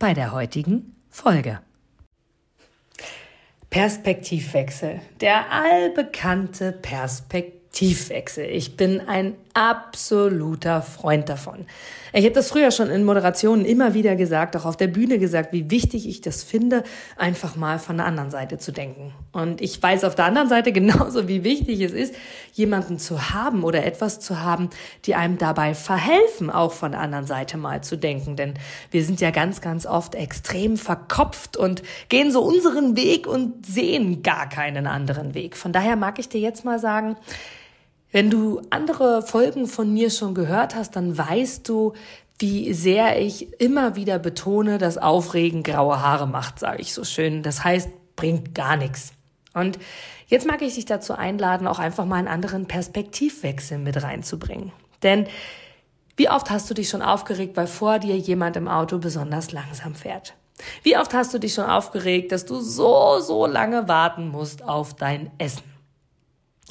bei der heutigen Folge. Perspektivwechsel. Der allbekannte Perspektivwechsel. Ich bin ein absoluter Freund davon. Ich habe das früher schon in Moderationen immer wieder gesagt, auch auf der Bühne gesagt, wie wichtig ich das finde, einfach mal von der anderen Seite zu denken. Und ich weiß auf der anderen Seite genauso, wie wichtig es ist, jemanden zu haben oder etwas zu haben, die einem dabei verhelfen, auch von der anderen Seite mal zu denken. Denn wir sind ja ganz, ganz oft extrem verkopft und gehen so unseren Weg und sehen gar keinen anderen Weg. Von daher mag ich dir jetzt mal sagen, wenn du andere Folgen von mir schon gehört hast, dann weißt du, wie sehr ich immer wieder betone, dass Aufregen graue Haare macht, sage ich so schön. Das heißt, bringt gar nichts. Und jetzt mag ich dich dazu einladen, auch einfach mal einen anderen Perspektivwechsel mit reinzubringen. Denn wie oft hast du dich schon aufgeregt, weil vor dir jemand im Auto besonders langsam fährt? Wie oft hast du dich schon aufgeregt, dass du so, so lange warten musst auf dein Essen?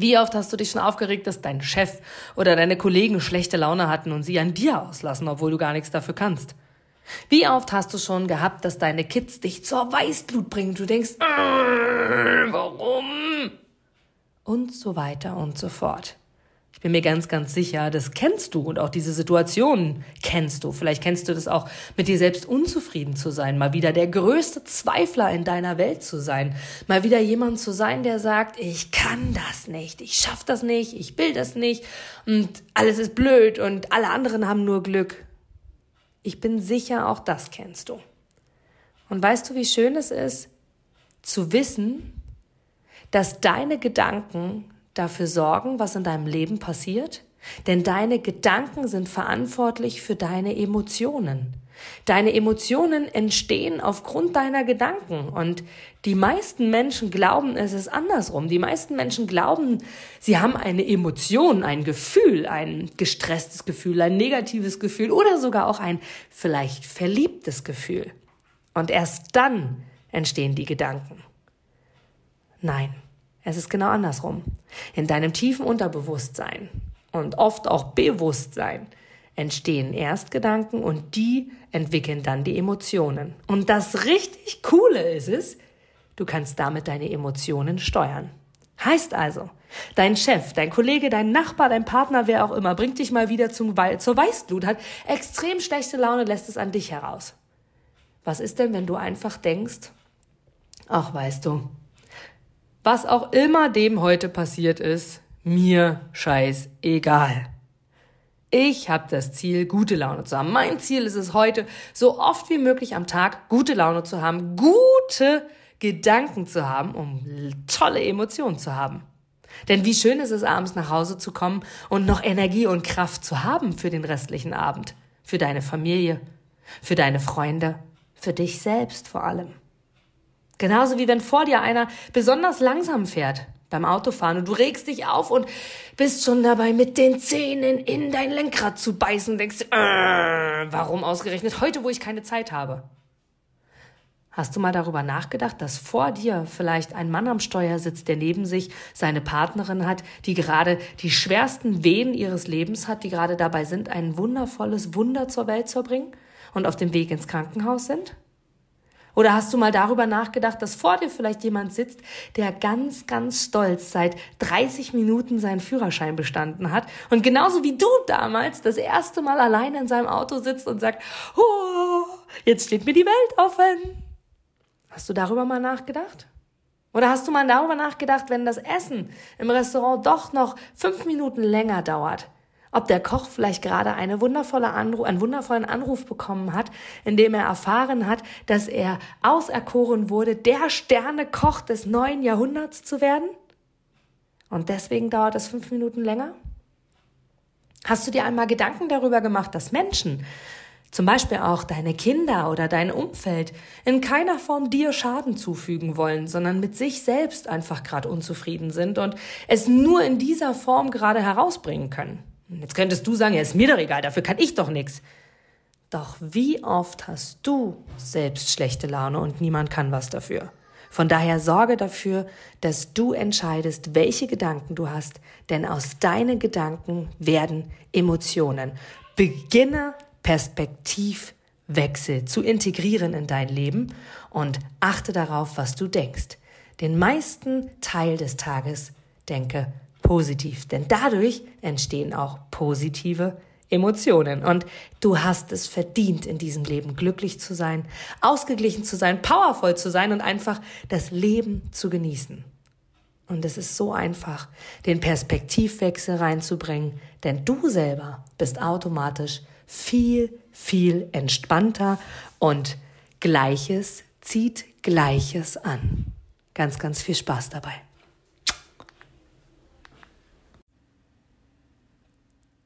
Wie oft hast du dich schon aufgeregt, dass dein Chef oder deine Kollegen schlechte Laune hatten und sie an dir auslassen, obwohl du gar nichts dafür kannst? Wie oft hast du schon gehabt, dass deine Kids dich zur Weißblut bringen du denkst, äh, warum? Und so weiter und so fort bin mir ganz, ganz sicher, das kennst du und auch diese Situation kennst du. Vielleicht kennst du das auch, mit dir selbst unzufrieden zu sein, mal wieder der größte Zweifler in deiner Welt zu sein, mal wieder jemand zu sein, der sagt, ich kann das nicht, ich schaff das nicht, ich will das nicht und alles ist blöd und alle anderen haben nur Glück. Ich bin sicher, auch das kennst du. Und weißt du, wie schön es ist, zu wissen, dass deine Gedanken dafür sorgen, was in deinem Leben passiert? Denn deine Gedanken sind verantwortlich für deine Emotionen. Deine Emotionen entstehen aufgrund deiner Gedanken. Und die meisten Menschen glauben, es ist andersrum. Die meisten Menschen glauben, sie haben eine Emotion, ein Gefühl, ein gestresstes Gefühl, ein negatives Gefühl oder sogar auch ein vielleicht verliebtes Gefühl. Und erst dann entstehen die Gedanken. Nein. Es ist genau andersrum. In deinem tiefen Unterbewusstsein und oft auch Bewusstsein entstehen erst Gedanken und die entwickeln dann die Emotionen. Und das richtig Coole ist es, du kannst damit deine Emotionen steuern. Heißt also, dein Chef, dein Kollege, dein Nachbar, dein Partner, wer auch immer, bringt dich mal wieder zum We zur Weißblut, hat extrem schlechte Laune, lässt es an dich heraus. Was ist denn, wenn du einfach denkst, ach weißt du, was auch immer dem heute passiert ist, mir scheiß egal. Ich habe das Ziel, gute Laune zu haben. Mein Ziel ist es heute, so oft wie möglich am Tag gute Laune zu haben, gute Gedanken zu haben, um tolle Emotionen zu haben. Denn wie schön ist es, abends nach Hause zu kommen und noch Energie und Kraft zu haben für den restlichen Abend, für deine Familie, für deine Freunde, für dich selbst vor allem. Genauso wie wenn vor dir einer besonders langsam fährt beim Autofahren und du regst dich auf und bist schon dabei, mit den Zähnen in dein Lenkrad zu beißen und denkst, äh, warum ausgerechnet heute, wo ich keine Zeit habe? Hast du mal darüber nachgedacht, dass vor dir vielleicht ein Mann am Steuer sitzt, der neben sich seine Partnerin hat, die gerade die schwersten Wehen ihres Lebens hat, die gerade dabei sind, ein wundervolles Wunder zur Welt zu bringen und auf dem Weg ins Krankenhaus sind? Oder hast du mal darüber nachgedacht, dass vor dir vielleicht jemand sitzt, der ganz, ganz stolz seit 30 Minuten seinen Führerschein bestanden hat und genauso wie du damals das erste Mal alleine in seinem Auto sitzt und sagt, oh, jetzt steht mir die Welt offen. Hast du darüber mal nachgedacht? Oder hast du mal darüber nachgedacht, wenn das Essen im Restaurant doch noch fünf Minuten länger dauert? Ob der Koch vielleicht gerade eine wundervolle Anruf, einen wundervollen Anruf bekommen hat, in dem er erfahren hat, dass er auserkoren wurde, der Sternekoch des neuen Jahrhunderts zu werden? Und deswegen dauert es fünf Minuten länger? Hast du dir einmal Gedanken darüber gemacht, dass Menschen zum Beispiel auch deine Kinder oder dein Umfeld, in keiner Form dir Schaden zufügen wollen, sondern mit sich selbst einfach gerade unzufrieden sind und es nur in dieser Form gerade herausbringen können. Jetzt könntest du sagen, ja, ist mir doch egal, dafür kann ich doch nichts. Doch wie oft hast du selbst schlechte Laune und niemand kann was dafür? Von daher sorge dafür, dass du entscheidest, welche Gedanken du hast, denn aus deinen Gedanken werden Emotionen. Beginne Perspektivwechsel zu integrieren in dein Leben und achte darauf, was du denkst. Den meisten Teil des Tages denke positiv, denn dadurch entstehen auch positive Emotionen. Und du hast es verdient, in diesem Leben glücklich zu sein, ausgeglichen zu sein, powervoll zu sein und einfach das Leben zu genießen. Und es ist so einfach, den Perspektivwechsel reinzubringen, denn du selber bist automatisch viel, viel entspannter und Gleiches zieht Gleiches an. Ganz, ganz viel Spaß dabei.